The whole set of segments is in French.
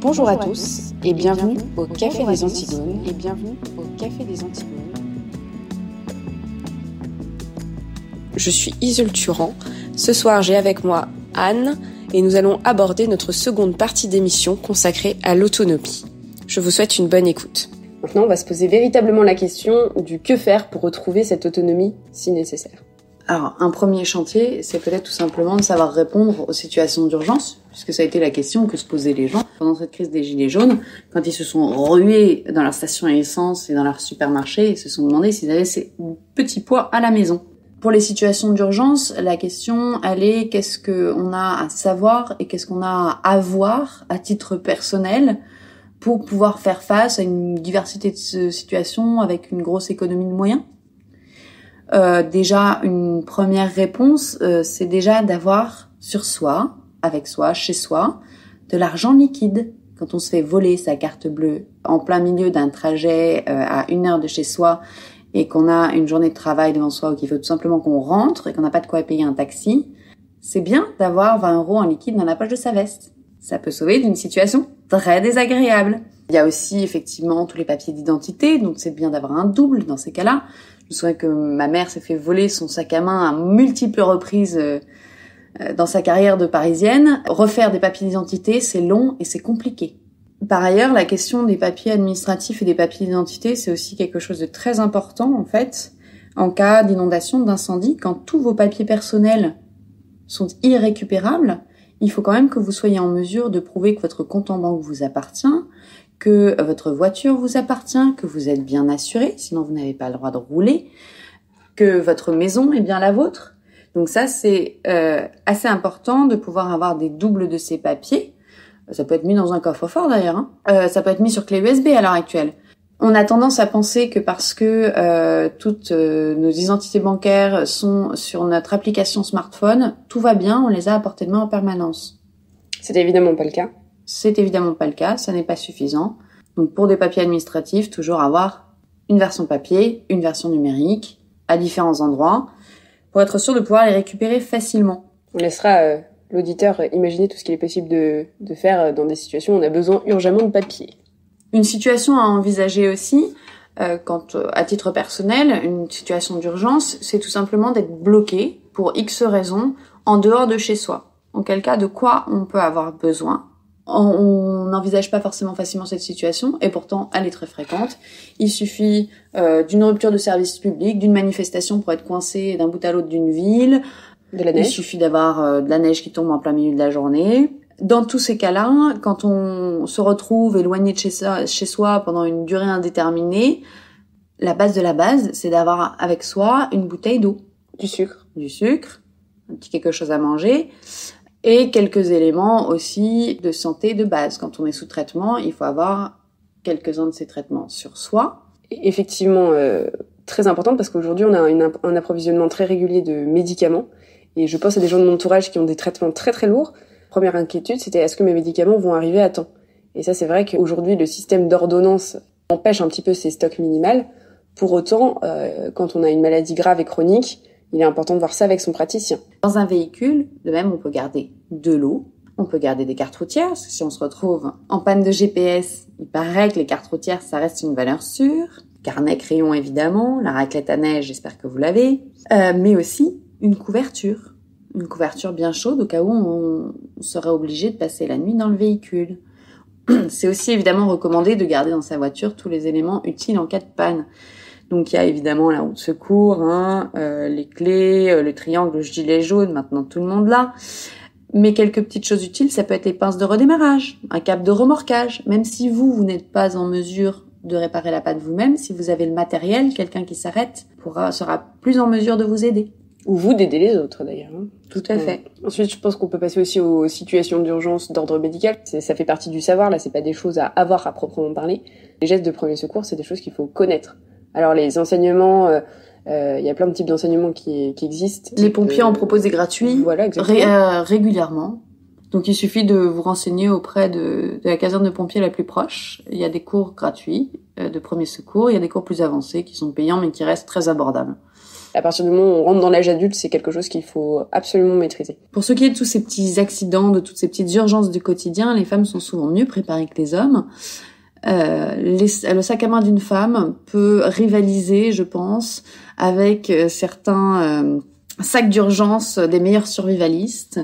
Bonjour, à, tous, et bienvenue, au Café des Antigones et bienvenue au Café des Antigones. Je suis Isolde Turan. Ce soir, j'ai avec moi Anne et nous allons aborder notre seconde partie d'émission consacrée à l'autonomie. Je vous souhaite une bonne écoute. Maintenant, on va se poser véritablement la question du que faire pour retrouver cette autonomie si nécessaire. Alors, un premier chantier, c'est peut-être tout simplement de savoir répondre aux situations d'urgence, puisque ça a été la question que se posaient les gens pendant cette crise des gilets jaunes, quand ils se sont rués dans leur station à essence et dans leur supermarché, ils se sont demandé s'ils avaient ces petits poids à la maison. Pour les situations d'urgence, la question, elle est qu'est-ce qu'on a à savoir et qu'est-ce qu'on a à avoir à titre personnel pour pouvoir faire face à une diversité de situations avec une grosse économie de moyens? Euh, déjà une première réponse, euh, c'est déjà d'avoir sur soi, avec soi, chez soi, de l'argent liquide. Quand on se fait voler sa carte bleue en plein milieu d'un trajet euh, à une heure de chez soi et qu'on a une journée de travail devant soi ou qu'il faut tout simplement qu'on rentre et qu'on n'a pas de quoi payer un taxi, c'est bien d'avoir 20 euros en liquide dans la poche de sa veste. Ça peut sauver d'une situation très désagréable. Il y a aussi effectivement tous les papiers d'identité, donc c'est bien d'avoir un double dans ces cas-là. Je me souviens que ma mère s'est fait voler son sac à main à multiples reprises euh, euh, dans sa carrière de parisienne. Refaire des papiers d'identité, c'est long et c'est compliqué. Par ailleurs, la question des papiers administratifs et des papiers d'identité, c'est aussi quelque chose de très important en fait. En cas d'inondation, d'incendie, quand tous vos papiers personnels sont irrécupérables, il faut quand même que vous soyez en mesure de prouver que votre compte en banque vous appartient, que votre voiture vous appartient, que vous êtes bien assuré, sinon vous n'avez pas le droit de rouler, que votre maison est bien la vôtre. Donc ça, c'est euh, assez important de pouvoir avoir des doubles de ces papiers. Ça peut être mis dans un coffre-fort d'ailleurs. Hein. Euh, ça peut être mis sur clé USB à l'heure actuelle. On a tendance à penser que parce que euh, toutes nos identités bancaires sont sur notre application smartphone, tout va bien, on les a à portée de main en permanence. C'est évidemment pas le cas. C'est évidemment pas le cas, ça n'est pas suffisant. Donc pour des papiers administratifs, toujours avoir une version papier, une version numérique, à différents endroits, pour être sûr de pouvoir les récupérer facilement. On laissera euh, l'auditeur imaginer tout ce qu'il est possible de, de faire dans des situations où on a besoin urgemment de papier. Une situation à envisager aussi, euh, quand à titre personnel, une situation d'urgence, c'est tout simplement d'être bloqué pour X raisons en dehors de chez soi. En quel cas, de quoi on peut avoir besoin on n'envisage pas forcément facilement cette situation et pourtant elle est très fréquente. Il suffit euh, d'une rupture de service public, d'une manifestation pour être coincé d'un bout à l'autre d'une ville. De la neige. Il suffit d'avoir euh, de la neige qui tombe en plein milieu de la journée. Dans tous ces cas-là, quand on se retrouve éloigné de chez soi, chez soi pendant une durée indéterminée, la base de la base, c'est d'avoir avec soi une bouteille d'eau. Du sucre. Du sucre, un petit quelque chose à manger et quelques éléments aussi de santé de base. Quand on est sous traitement, il faut avoir quelques-uns de ces traitements sur soi. Effectivement, euh, très important parce qu'aujourd'hui, on a un approvisionnement très régulier de médicaments. Et je pense à des gens de mon entourage qui ont des traitements très très lourds. Première inquiétude, c'était est-ce que mes médicaments vont arriver à temps? Et ça, c'est vrai qu'aujourd'hui, le système d'ordonnance empêche un petit peu ces stocks minimales. Pour autant, euh, quand on a une maladie grave et chronique, il est important de voir ça avec son praticien. Dans un véhicule, de même, on peut garder de l'eau, on peut garder des cartes routières, parce que si on se retrouve en panne de GPS, il paraît que les cartes routières, ça reste une valeur sûre. Carnet, crayon, évidemment, la raclette à neige, j'espère que vous l'avez. Euh, mais aussi une couverture. Une couverture bien chaude au cas où on serait obligé de passer la nuit dans le véhicule. C'est aussi évidemment recommandé de garder dans sa voiture tous les éléments utiles en cas de panne. Donc il y a évidemment la roue de secours, hein, euh, les clés, euh, le triangle, le gilet jaune, maintenant tout le monde là. Mais quelques petites choses utiles, ça peut être les pinces de redémarrage, un câble de remorquage. Même si vous, vous n'êtes pas en mesure de réparer la panne vous-même, si vous avez le matériel, quelqu'un qui s'arrête pourra sera plus en mesure de vous aider. Ou vous d'aider les autres d'ailleurs. Hein. Tout à fait. Ensuite, je pense qu'on peut passer aussi aux situations d'urgence d'ordre médical. Ça fait partie du savoir. Là, c'est pas des choses à avoir à proprement parler. Les gestes de premier secours, c'est des choses qu'il faut connaître. Alors les enseignements, euh, euh, il y a plein de types d'enseignements qui, qui, existent. Les pompiers en proposent des gratuits voilà, euh, régulièrement. Donc il suffit de vous renseigner auprès de, de, la caserne de pompiers la plus proche. Il y a des cours gratuits euh, de premier secours, il y a des cours plus avancés qui sont payants mais qui restent très abordables. À partir du moment où on rentre dans l'âge adulte, c'est quelque chose qu'il faut absolument maîtriser. Pour ce qui est de tous ces petits accidents, de toutes ces petites urgences du quotidien, les femmes sont souvent mieux préparées que les hommes. Euh, le sac à main d'une femme peut rivaliser, je pense, avec euh, certains euh, sacs d'urgence des meilleurs survivalistes.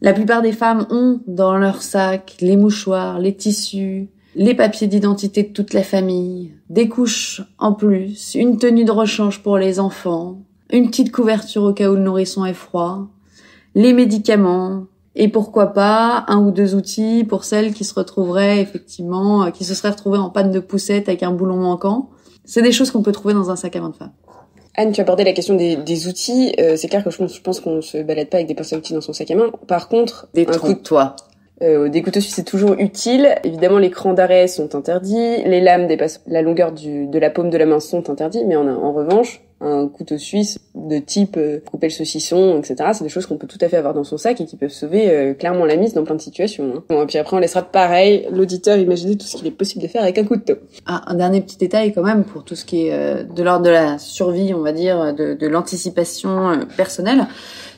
La plupart des femmes ont dans leur sac les mouchoirs, les tissus, les papiers d'identité de toute la famille, des couches en plus, une tenue de rechange pour les enfants, une petite couverture au cas où le nourrisson est froid, les médicaments, et pourquoi pas un ou deux outils pour celles qui se retrouveraient effectivement, qui se seraient retrouvées en panne de poussette avec un boulon manquant. C'est des choses qu'on peut trouver dans un sac à main de femme. Anne, tu as abordé la question des, des outils. Euh, c'est clair que je pense, je pense qu'on se balade pas avec des pinceaux outils dans son sac à main. Par contre, des un coup de toi. Euh, des couteaux suisses, c'est toujours utile. Évidemment, les crans d'arrêt sont interdits. Les lames dépassent la longueur du, de la paume de la main sont interdits. Mais en, en revanche, un couteau suisse de type euh, couper le saucisson, etc. C'est des choses qu'on peut tout à fait avoir dans son sac et qui peuvent sauver euh, clairement la mise dans plein de situations. Hein. Bon, et puis après, on laissera pareil l'auditeur imaginer tout ce qu'il est possible de faire avec un couteau. Ah, un dernier petit détail quand même pour tout ce qui est euh, de l'ordre de la survie, on va dire, de, de l'anticipation personnelle.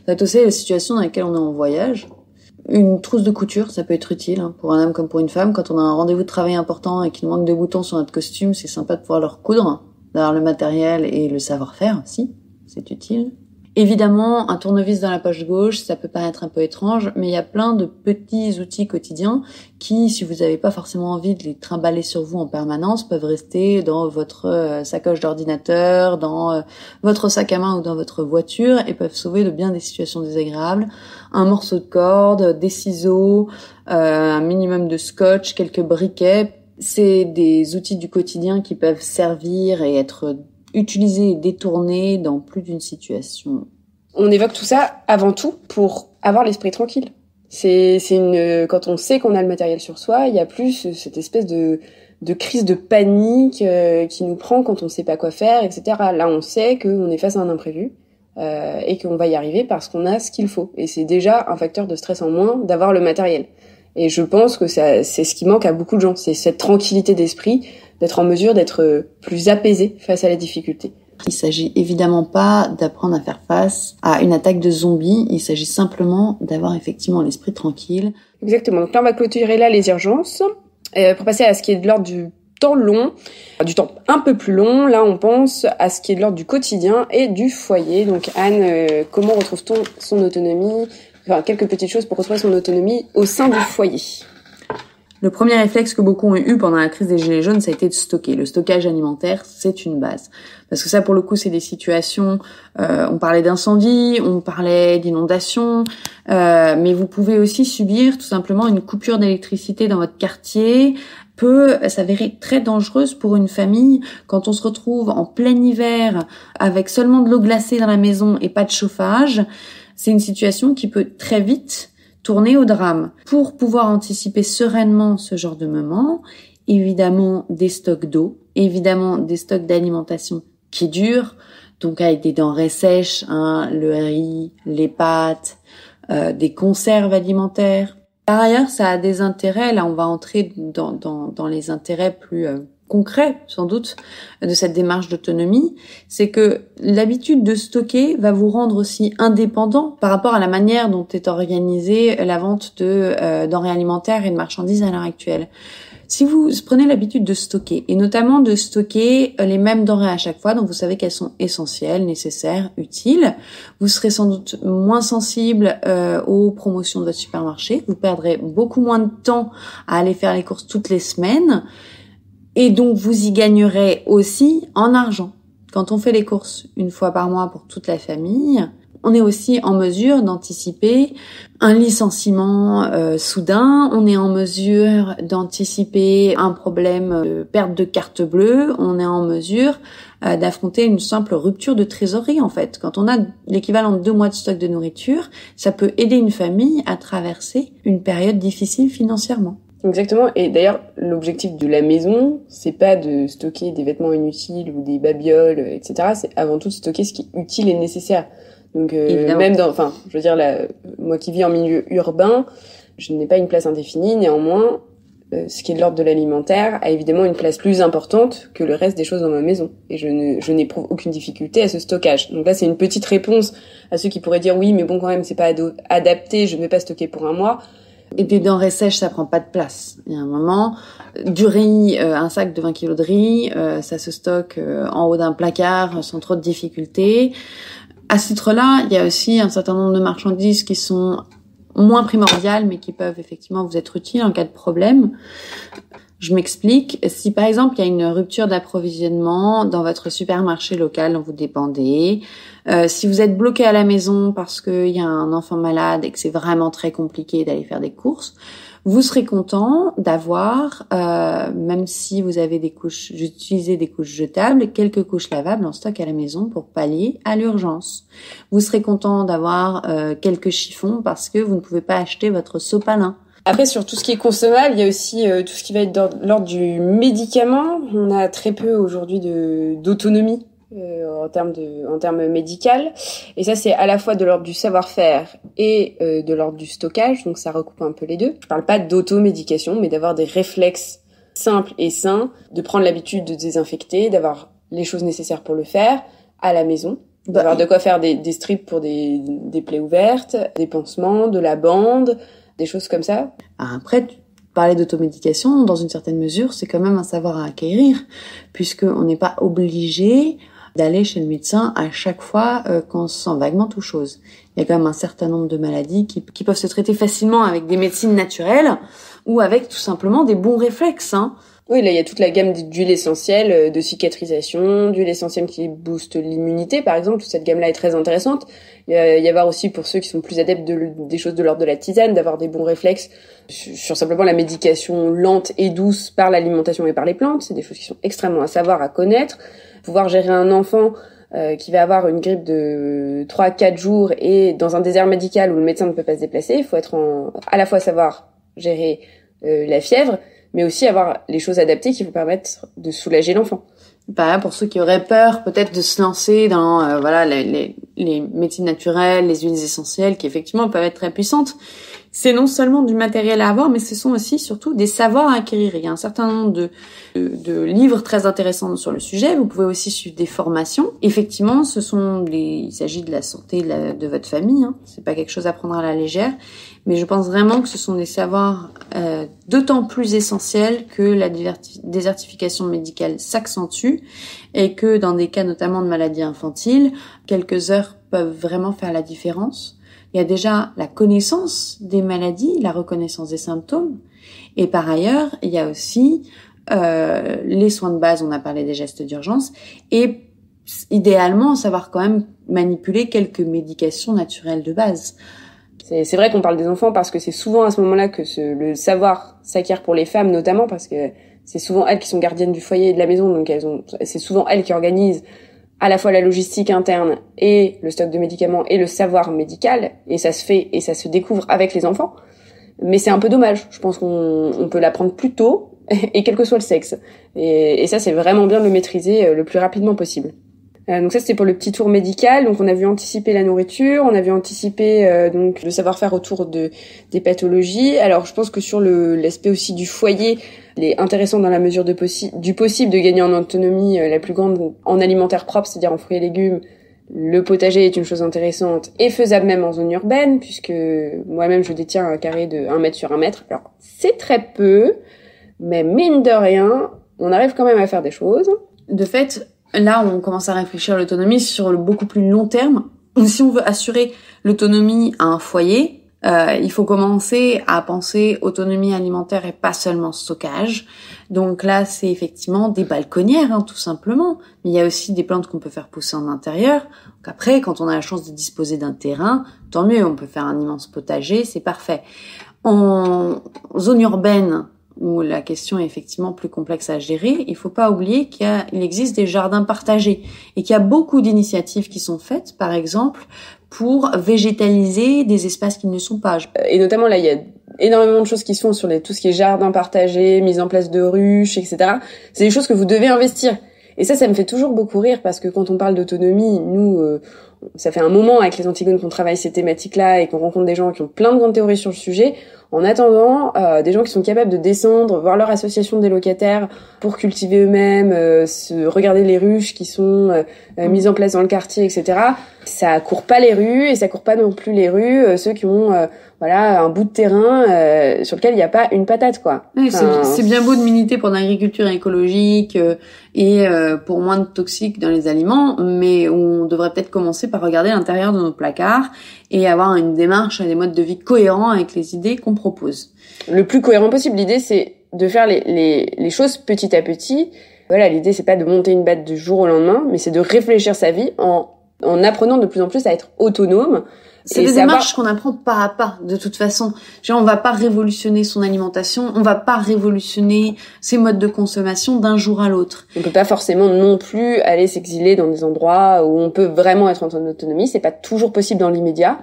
Ça être aussi la situation dans laquelle on est en voyage. Une trousse de couture, ça peut être utile hein, pour un homme comme pour une femme. Quand on a un rendez-vous de travail important et qu'il manque de boutons sur notre costume, c'est sympa de pouvoir leur coudre d'avoir le matériel et le savoir-faire aussi, c'est utile. Évidemment, un tournevis dans la poche gauche, ça peut paraître un peu étrange, mais il y a plein de petits outils quotidiens qui, si vous n'avez pas forcément envie de les trimballer sur vous en permanence, peuvent rester dans votre euh, sacoche d'ordinateur, dans euh, votre sac à main ou dans votre voiture et peuvent sauver de bien des situations désagréables. Un morceau de corde, des ciseaux, euh, un minimum de scotch, quelques briquets c'est des outils du quotidien qui peuvent servir et être utilisés et détournés dans plus d'une situation. On évoque tout ça avant tout pour avoir l'esprit tranquille. C'est une quand on sait qu'on a le matériel sur soi, il y a plus cette espèce de de crise de panique euh, qui nous prend quand on sait pas quoi faire, etc. Là, on sait qu'on est face à un imprévu euh, et qu'on va y arriver parce qu'on a ce qu'il faut. Et c'est déjà un facteur de stress en moins d'avoir le matériel. Et je pense que c'est ce qui manque à beaucoup de gens, c'est cette tranquillité d'esprit, d'être en mesure d'être plus apaisé face à la difficulté. Il s'agit évidemment pas d'apprendre à faire face à une attaque de zombies, il s'agit simplement d'avoir effectivement l'esprit tranquille. Exactement. Donc là, on va clôturer là les urgences. Euh, pour passer à ce qui est de l'ordre du temps long, du temps un peu plus long, là on pense à ce qui est de l'ordre du quotidien et du foyer. Donc Anne, euh, comment retrouve-t-on son autonomie? Enfin, quelques petites choses pour retrouver son autonomie au sein du foyer. Le premier réflexe que beaucoup ont eu pendant la crise des gilets jaunes, ça a été de stocker. Le stockage alimentaire, c'est une base. Parce que ça, pour le coup, c'est des situations, euh, on parlait d'incendie, on parlait d'inondation, euh, mais vous pouvez aussi subir tout simplement une coupure d'électricité dans votre quartier, peut s'avérer très dangereuse pour une famille quand on se retrouve en plein hiver avec seulement de l'eau glacée dans la maison et pas de chauffage c'est une situation qui peut très vite tourner au drame. Pour pouvoir anticiper sereinement ce genre de moment, évidemment des stocks d'eau, évidemment des stocks d'alimentation qui durent, donc avec des denrées sèches, hein, le riz, les pâtes, euh, des conserves alimentaires. Par ailleurs, ça a des intérêts, là on va entrer dans, dans, dans les intérêts plus euh, concret, sans doute, de cette démarche d'autonomie, c'est que l'habitude de stocker va vous rendre aussi indépendant par rapport à la manière dont est organisée la vente de euh, denrées alimentaires et de marchandises à l'heure actuelle. Si vous prenez l'habitude de stocker, et notamment de stocker les mêmes denrées à chaque fois, donc vous savez qu'elles sont essentielles, nécessaires, utiles, vous serez sans doute moins sensible euh, aux promotions de votre supermarché, vous perdrez beaucoup moins de temps à aller faire les courses toutes les semaines, et donc, vous y gagnerez aussi en argent. Quand on fait les courses une fois par mois pour toute la famille, on est aussi en mesure d'anticiper un licenciement euh, soudain, on est en mesure d'anticiper un problème de perte de carte bleue, on est en mesure euh, d'affronter une simple rupture de trésorerie en fait. Quand on a l'équivalent de deux mois de stock de nourriture, ça peut aider une famille à traverser une période difficile financièrement. Exactement. Et d'ailleurs, l'objectif de la maison, c'est pas de stocker des vêtements inutiles ou des babioles, etc. C'est avant tout de stocker ce qui est utile et nécessaire. Donc euh, même dans, enfin, je veux dire, là, moi qui vis en milieu urbain, je n'ai pas une place indéfinie. Néanmoins, euh, ce qui est de l'ordre de l'alimentaire a évidemment une place plus importante que le reste des choses dans ma maison. Et je ne, je n'éprouve aucune difficulté à ce stockage. Donc là, c'est une petite réponse à ceux qui pourraient dire oui, mais bon, quand même, c'est pas adapté, je ne vais pas stocker pour un mois. Et des denrées sèches, ça prend pas de place. Il y a un moment, du riz, euh, un sac de 20 kilos de riz, euh, ça se stocke en haut d'un placard sans trop de difficultés. À ce titre-là, il y a aussi un certain nombre de marchandises qui sont moins primordiales, mais qui peuvent effectivement vous être utiles en cas de problème. Je m'explique. Si par exemple il y a une rupture d'approvisionnement dans votre supermarché local dont vous dépendez, euh, si vous êtes bloqué à la maison parce qu'il y a un enfant malade et que c'est vraiment très compliqué d'aller faire des courses, vous serez content d'avoir, euh, même si vous avez des couches, j'utilisais des couches jetables, quelques couches lavables en stock à la maison pour pallier à l'urgence. Vous serez content d'avoir euh, quelques chiffons parce que vous ne pouvez pas acheter votre sopalin. Après, sur tout ce qui est consommable, il y a aussi euh, tout ce qui va être dans l'ordre du médicament. On a très peu aujourd'hui d'autonomie euh, en termes de en termes médical. Et ça c'est à la fois de l'ordre du savoir-faire et euh, de l'ordre du stockage. Donc ça recoupe un peu les deux. Je parle pas d'automédication mais d'avoir des réflexes simples et sains de prendre l'habitude de désinfecter d'avoir les choses nécessaires pour le faire à la maison d'avoir bah, de quoi faire des, des strips pour des, des plaies ouvertes des pansements de la bande des choses comme ça après parler d'automédication, dans une certaine mesure, c'est quand même un savoir à acquérir, puisque on n'est pas obligé d'aller chez le médecin à chaque fois euh, qu'on se sent vaguement tout chose. Il y a quand même un certain nombre de maladies qui, qui peuvent se traiter facilement avec des médecines naturelles ou avec tout simplement des bons réflexes. Hein. Oui, là, il y a toute la gamme d'huiles essentielles, euh, de cicatrisation, d'huiles essentielles qui boostent l'immunité, par exemple. Cette gamme-là est très intéressante. Il y avoir aussi, pour ceux qui sont plus adeptes de, des choses de l'ordre de la tisane, d'avoir des bons réflexes sur simplement la médication lente et douce par l'alimentation et par les plantes. C'est des choses qui sont extrêmement à savoir, à connaître pouvoir gérer un enfant euh, qui va avoir une grippe de 3-4 jours et dans un désert médical où le médecin ne peut pas se déplacer, il faut être en, à la fois savoir gérer euh, la fièvre, mais aussi avoir les choses adaptées qui vous permettent de soulager l'enfant. Bah, pour ceux qui auraient peur peut-être de se lancer dans euh, voilà les, les, les médecines naturelles, les huiles essentielles qui effectivement peuvent être très puissantes, c'est non seulement du matériel à avoir, mais ce sont aussi surtout des savoirs à acquérir. Il y a un certain nombre de, de, livres très intéressants sur le sujet. Vous pouvez aussi suivre des formations. Effectivement, ce sont des, il s'agit de la santé de, de votre famille. Hein. C'est pas quelque chose à prendre à la légère, mais je pense vraiment que ce sont des savoirs euh, d'autant plus essentiels que la désertification médicale s'accentue et que dans des cas notamment de maladies infantiles, quelques heures peuvent vraiment faire la différence. Il y a déjà la connaissance des maladies, la reconnaissance des symptômes. Et par ailleurs, il y a aussi euh, les soins de base, on a parlé des gestes d'urgence, et idéalement savoir quand même manipuler quelques médications naturelles de base. C'est vrai qu'on parle des enfants parce que c'est souvent à ce moment-là que ce, le savoir s'acquiert pour les femmes notamment parce que c'est souvent elles qui sont gardiennes du foyer et de la maison, donc elles ont, c'est souvent elles qui organisent à la fois la logistique interne et le stock de médicaments et le savoir médical, et ça se fait et ça se découvre avec les enfants. Mais c'est un peu dommage. Je pense qu'on peut l'apprendre plus tôt, et quel que soit le sexe. Et, et ça, c'est vraiment bien de le maîtriser euh, le plus rapidement possible. Euh, donc ça c'était pour le petit tour médical. Donc on a vu anticiper la nourriture, on a vu anticiper euh, donc le savoir-faire autour de des pathologies. Alors je pense que sur le l'aspect aussi du foyer, il est intéressant dans la mesure de possi du possible de gagner en autonomie euh, la plus grande en alimentaire propre, c'est-à-dire en fruits et légumes. Le potager est une chose intéressante et faisable même en zone urbaine, puisque moi-même je détiens un carré de 1 mètre sur 1 mètre. Alors c'est très peu, mais mine de rien, on arrive quand même à faire des choses. De fait, Là, on commence à réfléchir à l'autonomie sur le beaucoup plus long terme. Si on veut assurer l'autonomie à un foyer, euh, il faut commencer à penser autonomie alimentaire et pas seulement stockage. Donc là, c'est effectivement des balconnières, hein, tout simplement. Mais il y a aussi des plantes qu'on peut faire pousser en intérieur. Donc après, quand on a la chance de disposer d'un terrain, tant mieux, on peut faire un immense potager, c'est parfait. En zone urbaine, où la question est effectivement plus complexe à gérer, il faut pas oublier qu'il existe des jardins partagés et qu'il y a beaucoup d'initiatives qui sont faites, par exemple, pour végétaliser des espaces qui ne sont pas. Et notamment là, il y a énormément de choses qui se font sur tout ce qui est jardin partagé, mise en place de ruches, etc. C'est des choses que vous devez investir. Et ça, ça me fait toujours beaucoup rire parce que quand on parle d'autonomie, nous, euh, ça fait un moment avec les Antigones qu'on travaille ces thématiques-là et qu'on rencontre des gens qui ont plein de grandes théories sur le sujet. En attendant, euh, des gens qui sont capables de descendre, voir leur association des locataires pour cultiver eux-mêmes, euh, se regarder les ruches qui sont euh, euh, mises en place dans le quartier, etc. Ça court pas les rues et ça court pas non plus les rues ceux qui ont voilà un bout de terrain sur lequel il n'y a pas une patate quoi. c'est bien beau de militer pour l'agriculture écologique et pour moins de toxiques dans les aliments, mais on devrait peut-être commencer par regarder l'intérieur de nos placards et avoir une démarche et des modes de vie cohérents avec les idées qu'on propose. Le plus cohérent possible. L'idée, c'est de faire les, les, choses petit à petit. Voilà, l'idée, c'est pas de monter une batte du jour au lendemain, mais c'est de réfléchir sa vie en, en apprenant de plus en plus à être autonome c'est des démarches qu'on apprend pas à pas, de toute façon. Genre, on va pas révolutionner son alimentation, on va pas révolutionner ses modes de consommation d'un jour à l'autre. On peut pas forcément non plus aller s'exiler dans des endroits où on peut vraiment être en autonomie. C'est pas toujours possible dans l'immédiat,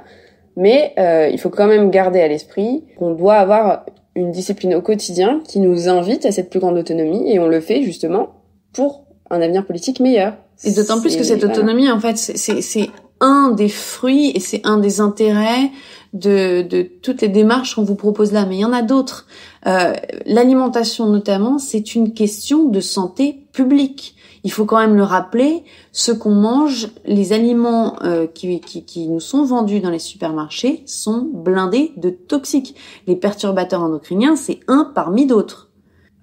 mais euh, il faut quand même garder à l'esprit qu'on doit avoir une discipline au quotidien qui nous invite à cette plus grande autonomie, et on le fait justement pour un avenir politique meilleur. Et d'autant plus que cette autonomie, en fait, c'est un des fruits et c'est un des intérêts de, de, toutes les démarches qu'on vous propose là. Mais il y en a d'autres. Euh, L'alimentation notamment, c'est une question de santé publique. Il faut quand même le rappeler, ce qu'on mange, les aliments euh, qui, qui, qui, nous sont vendus dans les supermarchés sont blindés de toxiques. Les perturbateurs endocriniens, c'est un parmi d'autres.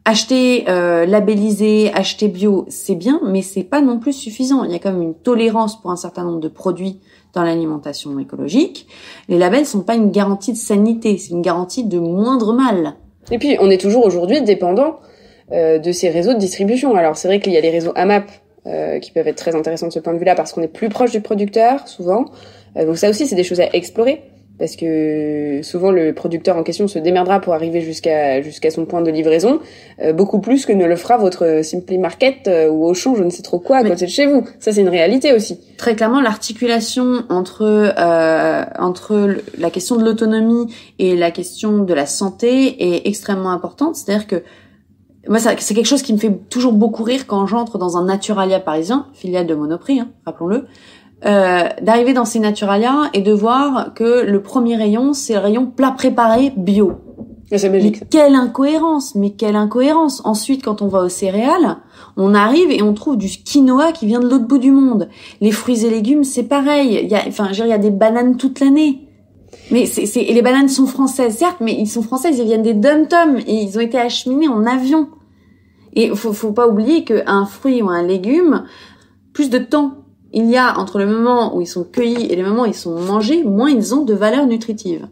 Acheter euh, labellisé, acheter bio, c'est bien, mais c'est pas non plus suffisant. Il y a quand même une tolérance pour un certain nombre de produits dans l'alimentation écologique. Les labels sont pas une garantie de sanité, c'est une garantie de moindre mal. Et puis, on est toujours aujourd'hui dépendant euh, de ces réseaux de distribution. Alors, c'est vrai qu'il y a les réseaux AMAP euh, qui peuvent être très intéressants de ce point de vue-là parce qu'on est plus proche du producteur, souvent. Euh, donc ça aussi, c'est des choses à explorer parce que souvent le producteur en question se démerdera pour arriver jusqu'à jusqu'à son point de livraison, euh, beaucoup plus que ne le fera votre Simply Market euh, ou Auchan, je ne sais trop quoi, à côté de chez vous. Ça, c'est une réalité aussi. Très clairement, l'articulation entre euh, entre la question de l'autonomie et la question de la santé est extrêmement importante. C'est-à-dire que moi, c'est quelque chose qui me fait toujours beaucoup rire quand j'entre dans un Naturalia parisien, filiale de Monoprix, hein, rappelons-le. Euh, d'arriver dans ces Naturalia et de voir que le premier rayon, c'est le rayon plat préparé bio. C'est magique. Mais quelle incohérence, mais quelle incohérence. Ensuite, quand on va aux céréales, on arrive et on trouve du quinoa qui vient de l'autre bout du monde. Les fruits et légumes, c'est pareil. Il y a, enfin, il y a des bananes toute l'année. Mais c'est, c'est, et les bananes sont françaises, certes, mais ils sont françaises, ils viennent des dum-tums et ils ont été acheminés en avion. Et faut, faut pas oublier qu'un fruit ou un légume, plus de temps il y a entre le moment où ils sont cueillis et le moment où ils sont mangés, moins ils ont de valeur nutritive.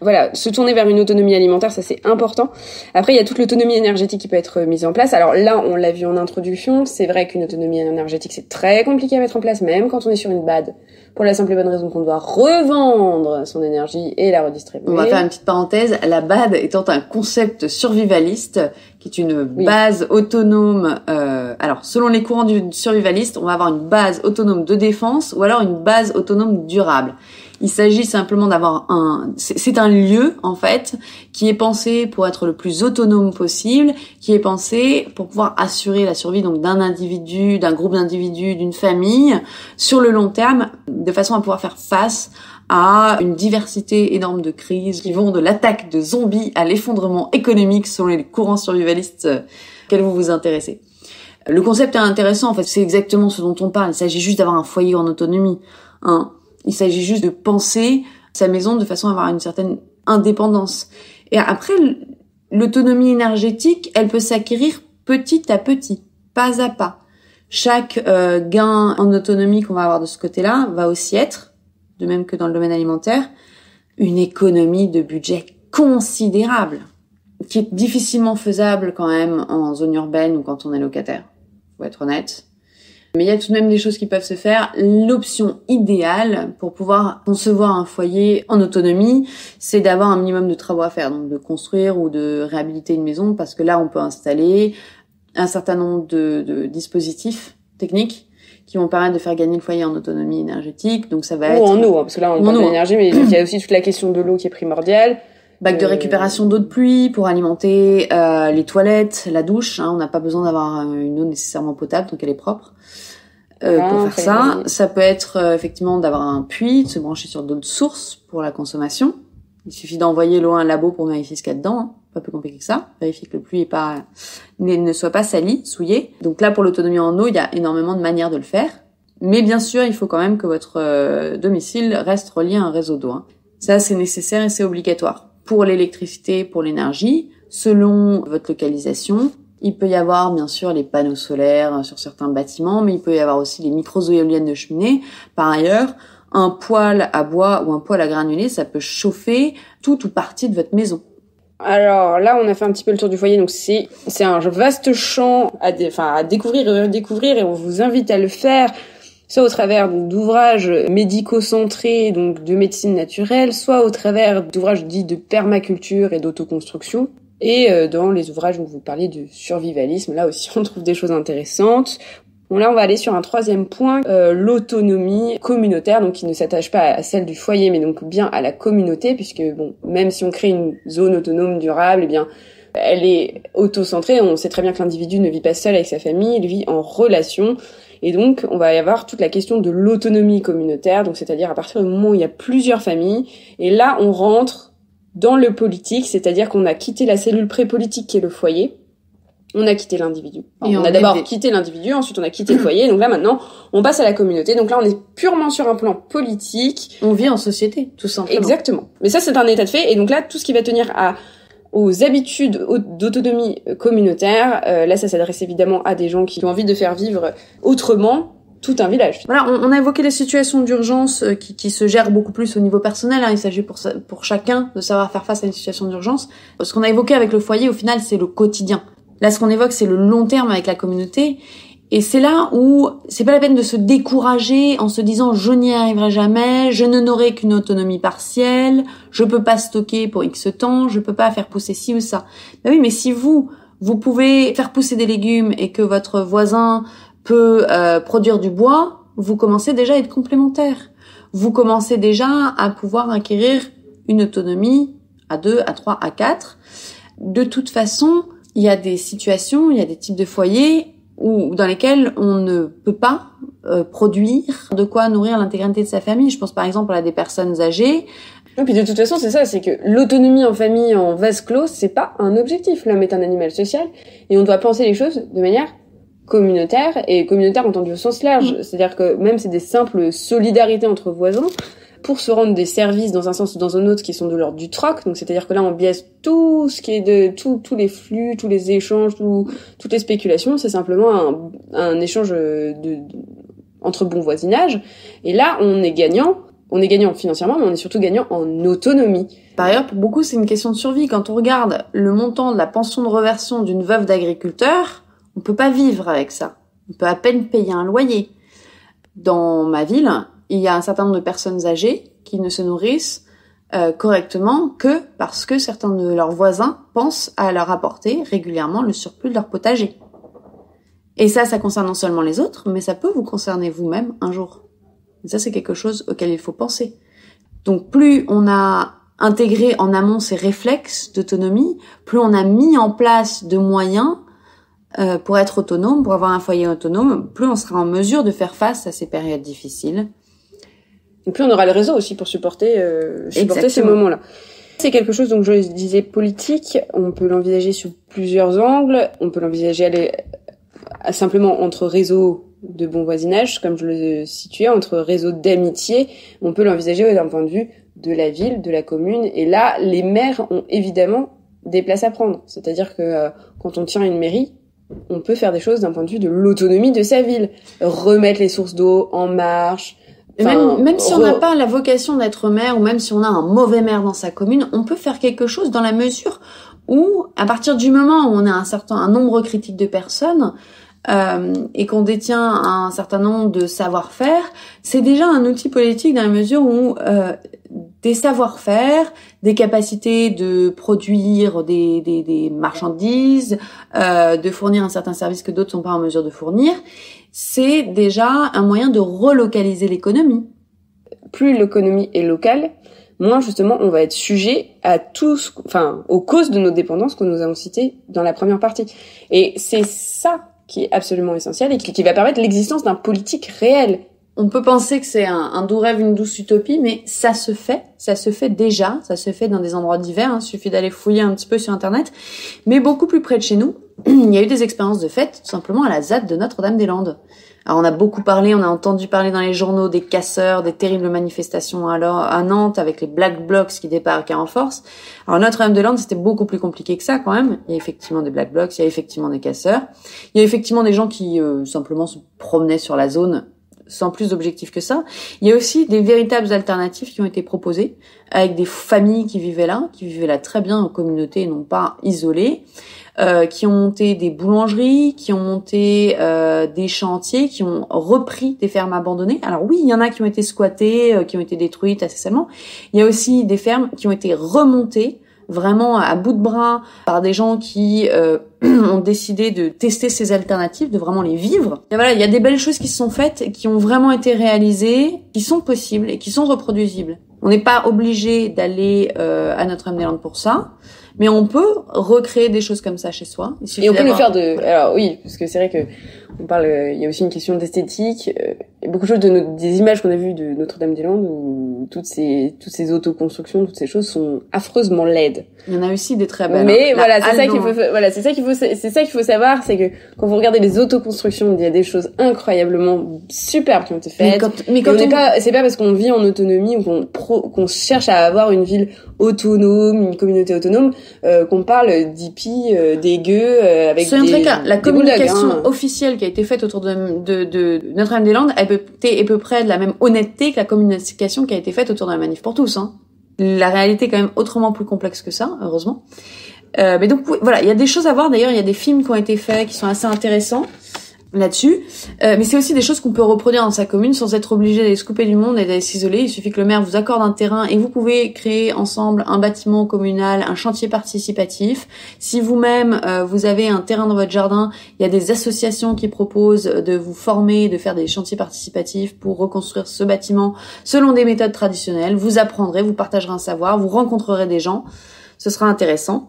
Voilà, se tourner vers une autonomie alimentaire, ça c'est important. Après, il y a toute l'autonomie énergétique qui peut être mise en place. Alors là, on l'a vu en introduction, c'est vrai qu'une autonomie énergétique, c'est très compliqué à mettre en place, même quand on est sur une BAD, pour la simple et bonne raison qu'on doit revendre son énergie et la redistribuer. On va faire une petite parenthèse, la BAD étant un concept survivaliste, qui est une base autonome. Euh, alors, selon les courants du survivaliste, on va avoir une base autonome de défense ou alors une base autonome durable. Il s'agit simplement d'avoir un, c'est un lieu en fait qui est pensé pour être le plus autonome possible, qui est pensé pour pouvoir assurer la survie donc d'un individu, d'un groupe d'individus, d'une famille sur le long terme, de façon à pouvoir faire face à une diversité énorme de crises qui vont de l'attaque de zombies à l'effondrement économique selon les courants survivalistes euh, auxquels vous vous intéressez. Le concept est intéressant, en fait, c'est exactement ce dont on parle. Il s'agit juste d'avoir un foyer en autonomie. Hein. Il s'agit juste de penser sa maison de façon à avoir une certaine indépendance. Et après, l'autonomie énergétique, elle peut s'acquérir petit à petit, pas à pas. Chaque euh, gain en autonomie qu'on va avoir de ce côté-là va aussi être, de même que dans le domaine alimentaire, une économie de budget considérable, qui est difficilement faisable quand même en zone urbaine ou quand on est locataire. Faut être honnête. Mais il y a tout de même des choses qui peuvent se faire. L'option idéale pour pouvoir concevoir un foyer en autonomie, c'est d'avoir un minimum de travaux à faire, donc de construire ou de réhabiliter une maison, parce que là, on peut installer un certain nombre de, dispositifs techniques qui vont permettre de faire gagner le foyer en autonomie énergétique. Donc ça va être... Ou en eau, hein, parce que là, on parle d'énergie, mais il y a aussi toute la question de l'eau qui est primordiale bac de euh, récupération d'eau de pluie pour alimenter euh, les toilettes, la douche. Hein, on n'a pas besoin d'avoir une eau nécessairement potable, donc elle est propre. euh, Ah, pour faire ça. Ça peut être euh, effectivement d'avoir un puits, de se brancher sur d'autres sources pour la consommation. Il suffit d'envoyer l'eau à un labo pour vérifier ce qu'il y a dedans. hein. Pas plus compliqué que ça. Vérifier que le puits est pas, ne soit pas sali, souillé. Donc là, pour l'autonomie en eau, il y a énormément de manières de le faire. Mais bien sûr, il faut quand même que votre euh, domicile reste relié à un réseau d'eau. hein. Ça, c'est nécessaire et c'est obligatoire. Pour l'électricité, pour l'énergie, selon votre localisation, il peut y avoir bien sûr les panneaux solaires sur certains bâtiments, mais il peut y avoir aussi les micro-éoliennes de cheminée. Par ailleurs, un poêle à bois ou un poêle à granulés, ça peut chauffer tout ou partie de votre maison. Alors là, on a fait un petit peu le tour du foyer, donc c'est c'est un vaste champ à, dé- enfin, à découvrir et redécouvrir, et on vous invite à le faire, soit au travers d'ouvrages médico-centrés, donc de médecine naturelle, soit au travers d'ouvrages dits de permaculture et d'autoconstruction. Et euh, dans les ouvrages où vous parliez de survivalisme, là aussi on trouve des choses intéressantes. Bon là on va aller sur un troisième point, euh, l'autonomie communautaire, donc qui ne s'attache pas à celle du foyer, mais donc bien à la communauté, puisque bon, même si on crée une zone autonome durable, eh bien elle est auto-centrée. On sait très bien que l'individu ne vit pas seul avec sa famille, il vit en relation. Et donc, on va y avoir toute la question de l'autonomie communautaire, donc c'est-à-dire à partir du moment où il y a plusieurs familles. Et là, on rentre dans le politique, c'est-à-dire qu'on a quitté la cellule pré-politique qui est le foyer. On a quitté l'individu. On, on a d'abord des- quitté l'individu, ensuite on a quitté le foyer. Donc là, maintenant, on passe à la communauté. Donc là, on est purement sur un plan politique. On vit en société, tout simplement. Exactement. Mais ça, c'est un état de fait. Et donc là, tout ce qui va tenir à aux habitudes au- d'autonomie euh, communautaire, euh, là, ça s'adresse évidemment à des gens qui ont envie de faire vivre autrement tout un village. Voilà, on, a évoqué les situations d'urgence euh, qui, qui se gèrent beaucoup plus au niveau personnel. hein. Il s'agit pour, pour chacun de savoir faire face à une situation d'urgence. Ce qu'on a évoqué avec le foyer, au final, c'est le quotidien. Là, ce qu'on évoque, c'est le long terme avec la communauté. Et c'est là où c'est pas la peine de se décourager en se disant je n'y arriverai jamais, je ne n'aurai qu'une autonomie partielle, je peux pas stocker pour X temps, je peux pas faire pousser ci ou ça. Ben oui, mais si vous, vous pouvez faire pousser des légumes et que votre voisin peut euh, produire du bois, vous commencez déjà à être complémentaire. Vous commencez déjà à pouvoir acquérir une autonomie à 2, à 3, à 4. De toute façon, il y a des situations, il y a des types de foyers où, dans lesquels on ne peut pas euh, produire de quoi nourrir l'intégralité de sa famille. Je pense par exemple à des personnes âgées. Et puis de toute façon, c'est ça, c'est que l'autonomie en famille, en vase clos, c'est pas un objectif. L'homme est un animal social et on doit penser les choses de manière communautaire et communautaire entendu au sens large. C'est-à-dire que même c'est des simples solidarités entre voisins pour se rendre des services dans un sens ou dans un autre qui sont de l'ordre du troc. Donc c'est-à-dire que là on biaise tout ce qui est de tous les flux, tous les échanges, tout, toutes les spéculations. C'est simplement un, échange entre bon voisinage. Et là on est gagnant. On est gagnant financièrement, mais on est surtout gagnant en autonomie. Par ailleurs, pour beaucoup, c'est une question de survie. Quand on regarde le montant de la pension de reversion d'une veuve d'agriculteur, on peut pas vivre avec ça. On peut à peine payer un loyer. Dans ma ville, il y a un certain nombre de personnes âgées qui ne se nourrissent euh, correctement que parce que certains de leurs voisins pensent à leur apporter régulièrement le surplus de leur potager. Et ça, ça concerne non seulement les autres, mais ça peut vous concerner vous-même un jour. Et ça, c'est quelque chose auquel il faut penser. Donc plus on a intégré en amont ces réflexes d'autonomie, plus on a mis en place de moyens euh, pour être autonome, pour avoir un foyer autonome, plus on sera en mesure de faire face à ces périodes difficiles. Et puis on aura le réseau aussi pour supporter, euh, supporter ces moments-là. C'est quelque chose, donc je disais politique, on peut l'envisager sous plusieurs angles, on peut l'envisager aller à- simplement entre réseaux de bon voisinage, comme je le situais, entre réseaux d'amitié, on peut l'envisager d'un point de vue de la ville, de la commune, et là, les maires ont évidemment des places à prendre. C'est-à-dire que euh, quand on tient une mairie, on peut faire des choses d'un point de vue de l'autonomie de sa ville. Remettre les sources d'eau en marche, Et même, même si on n'a pas la vocation d'être maire, ou même si on a un mauvais maire dans sa commune, on peut faire quelque chose dans la mesure où, à partir du moment où on a un certain un nombre critique de personnes euh, et qu'on détient un certain nombre de savoir-faire, c'est déjà un outil politique dans la mesure où euh, des savoir-faire, des capacités de produire des, des, des marchandises, euh, de fournir un certain service que d'autres sont pas en mesure de fournir, c'est déjà un moyen de relocaliser l'économie. plus l'économie est locale, moins justement on va être sujet à tout, ce- enfin aux causes de nos dépendances que nous avons citées dans la première partie. Et c'est ça qui est absolument essentiel et qui, qui va permettre l'existence d'un politique réel on peut penser que c'est un, doux rêve, une douce utopie, mais ça se fait, ça se fait déjà, ça se fait dans des endroits divers, hein, il suffit d'aller fouiller un petit peu sur Internet, mais beaucoup plus près de chez nous, il y a eu des expériences de fête, tout simplement à la ZAD de Notre-Dame-des-Landes. Alors on a beaucoup parlé, on a entendu parler dans les journaux des casseurs, des terribles manifestations alors à Nantes avec les Black Blocs qui débarquaient en force. Alors Notre-Dame-des-Landes, c'était beaucoup plus compliqué que ça quand même. Il y a effectivement des Black Blocs, il y a effectivement des casseurs. Il y a effectivement des gens qui euh, simplement se promenaient sur la zone sans plus d'objectifs que ça. Il y a aussi des véritables alternatives qui ont été proposées avec des familles qui vivaient là, qui vivaient là très bien en communauté non pas isolées, euh, qui ont monté des boulangeries, qui ont monté euh, des chantiers, qui ont repris des fermes abandonnées. Alors oui, il y en a qui ont été squattées, euh, qui ont été détruites assez seulement. Il y a aussi des fermes qui ont été remontées vraiment à bout de bras par des gens qui euh, ont décidé de tester ces alternatives, de vraiment les vivre. Et voilà, il y a des belles choses qui se sont faites, qui ont vraiment été réalisées, qui sont possibles et qui sont reproduisibles. On n'est pas obligé d'aller euh, à Notre-Dame-des-Landes pour ça, mais on peut recréer des choses comme ça chez soi. Et on peut le faire de. Alors oui, parce que c'est vrai que on parle. Il y a aussi une question d'esthétique. Euh, beaucoup de choses de nos, des images qu'on a vues de Notre-Dame-des-Landes où toutes ces toutes ces autoconstructions, toutes ces choses sont affreusement laides. Il y en a aussi des très belles. Mais hein. voilà, c'est ça qu'il faut voilà, c'est ça qu'il faut c'est ça qu'il faut savoir, c'est que quand vous regardez les autoconstructions, il y a des choses incroyablement superbes qui ont été faites. Mais quand, on, pas c'est pas parce qu'on vit en autonomie ou qu'on qu'on cherche à avoir une ville autonome, une communauté autonome euh, qu'on parle d'hippies euh, dégueux euh, avec des très clairs, la communication hein. officielle qui a été faite autour de, de, de Notre-Dame-des-Landes, elle était à peu près de la même honnêteté que la communication qui a été faite autour de la manif pour tous. Hein. La réalité est quand même autrement plus complexe que ça, heureusement. Euh, mais donc voilà, il y a des choses à voir. D'ailleurs, il y a des films qui ont été faits qui sont assez intéressants là-dessus. Euh, mais c'est aussi des choses qu'on peut reproduire dans sa commune sans être obligé d'aller se couper du monde et d'aller s'isoler. Il suffit que le maire vous accorde un terrain et vous pouvez créer ensemble un bâtiment communal, un chantier participatif. Si vous-même euh, vous avez un terrain dans votre jardin, il y a des associations qui proposent de vous former, de faire des chantiers participatifs pour reconstruire ce bâtiment selon des méthodes traditionnelles. Vous apprendrez, vous partagerez un savoir, vous rencontrerez des gens. Ce sera intéressant.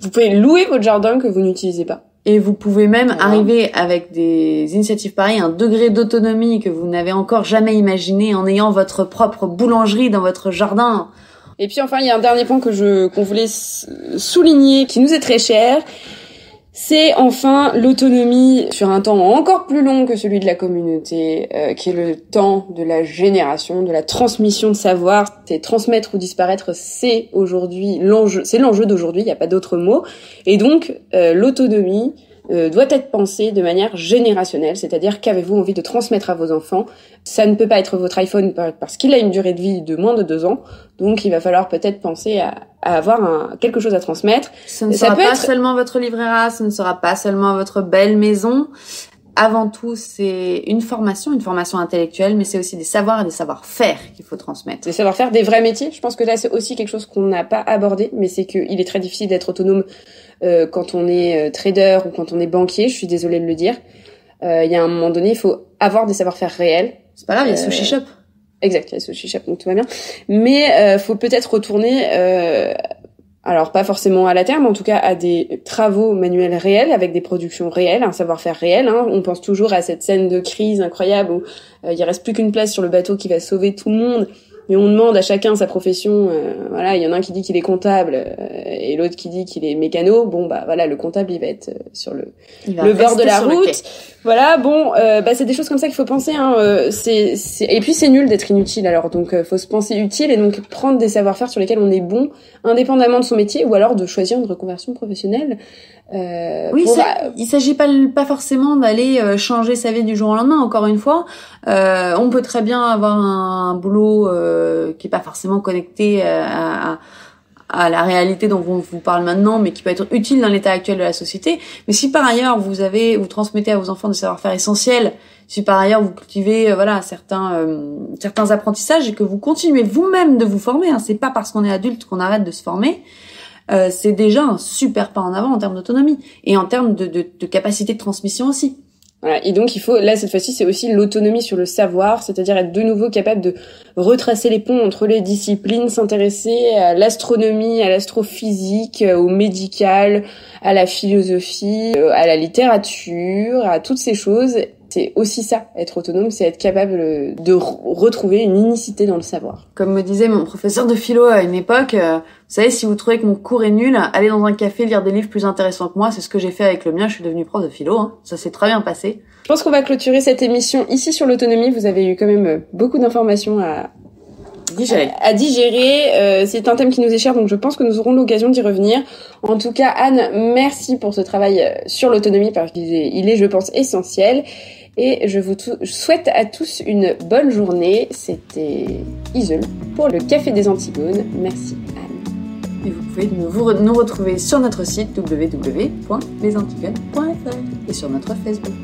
Vous pouvez louer votre jardin que vous n'utilisez pas. Et vous pouvez même arriver avec des initiatives pareilles, un degré d'autonomie que vous n'avez encore jamais imaginé en ayant votre propre boulangerie dans votre jardin. Et puis enfin, il y a un dernier point que je qu'on voulait souligner, qui nous est très cher, c'est enfin l'autonomie sur un temps encore plus long que celui de la communauté, euh, qui est le temps de la génération, de la transmission de savoir. C'est transmettre ou disparaître, c'est aujourd'hui l'enjeu, c'est l'enjeu d'aujourd'hui. Il n'y a pas d'autre mot. Et donc euh, l'autonomie, euh, doit être pensé de manière générationnelle, c'est-à-dire qu'avez-vous envie de transmettre à vos enfants? Ça ne peut pas être votre iPhone parce qu'il a une durée de vie de moins de deux ans, donc il va falloir peut-être penser à, avoir un, quelque chose à transmettre. Ce ne sera pas seulement votre livret ce ne sera pas seulement votre belle maison. Avant tout, c'est une formation, une formation intellectuelle, mais c'est aussi des savoirs et des savoir-faire qu'il faut transmettre. Des savoir-faire, des vrais métiers. Je pense que là, c'est aussi quelque chose qu'on n'a pas abordé, mais c'est qu'il est très difficile d'être autonome euh, quand on est euh, trader ou quand on est banquier, je suis désolée de le dire. Euh, il y a un moment donné, il faut avoir des savoir-faire réels. C'est pas grave, il y a Sushi Shop. Exact, il y a Sushi Shop, donc tout va bien. Mais euh, faut peut-être retourner, alors pas forcément à la terre, mais en tout cas à des travaux manuels réels, avec des productions réelles, un savoir-faire réel. Hein. On pense toujours à cette scène de crise incroyable où il reste plus qu'une place sur le bateau qui va sauver tout le monde mais on demande à chacun sa profession. Euh, voilà, il y en a un qui dit qu'il est comptable euh, et l'autre qui dit qu'il est mécano. Bon, bah voilà, le comptable, il va être euh, sur le, le bord de la route. Voilà, bon, bah c'est des choses comme ça qu'il faut penser. Hein. c'est, et puis c'est nul d'être inutile. Alors donc, faut se penser utile et donc prendre des savoir-faire sur lesquels on est bon, indépendamment de son métier, ou alors de choisir une reconversion professionnelle. Euh, oui, il s'agit pas, pas forcément d'aller euh, changer sa vie du jour au lendemain. Encore une fois, euh, on peut très bien avoir un, boulot euh, qui est pas forcément connecté à, à, la réalité dont on vous parle maintenant, mais qui peut être utile dans l'état actuel de la société. Mais si par ailleurs vous avez, vous transmettez à vos enfants des savoir-faire essentiels, si par ailleurs vous cultivez, voilà, certains certains apprentissages et que vous continuez vous-même de vous former, hein, c'est pas parce qu'on est adulte qu'on arrête de se former. Euh, c'est déjà un super pas en avant en termes d'autonomie et en termes de, de, de, capacité de transmission aussi. Voilà. Et donc il faut, là cette fois-ci, c'est aussi l'autonomie sur le savoir, c'est-à-dire être de nouveau capable de retracer les ponts entre les disciplines, s'intéresser à l'astronomie, à l'astrophysique, au médical, à la philosophie, euh, à la littérature, à toutes ces choses. C'est aussi ça, être autonome, c'est être capable de retrouver une unicité dans le savoir. Comme me disait mon professeur de philo à une époque, euh, vous savez, si vous trouvez que mon cours est nul, allez dans un café lire des livres plus intéressants que moi. C'est ce que j'ai fait avec le mien. Je suis devenue prof de philo. Hein. Ça s'est très bien passé. Je pense qu'on va clôturer cette émission ici sur l'autonomie. Vous avez eu quand même euh, beaucoup d'informations à, digérer. À, digérer. Euh, c'est un thème qui nous est cher, donc je pense que nous aurons l'occasion d'y revenir. En tout cas, Anne, merci pour ce travail sur l'autonomie parce qu'il est, il est, je pense, essentiel. Et je vous souhaite à tous une bonne journée. C'était Isol pour le Café des Antigones. Merci Anne. Et vous pouvez nous, nous retrouver sur notre site www.lesantigones.fr et sur notre Facebook.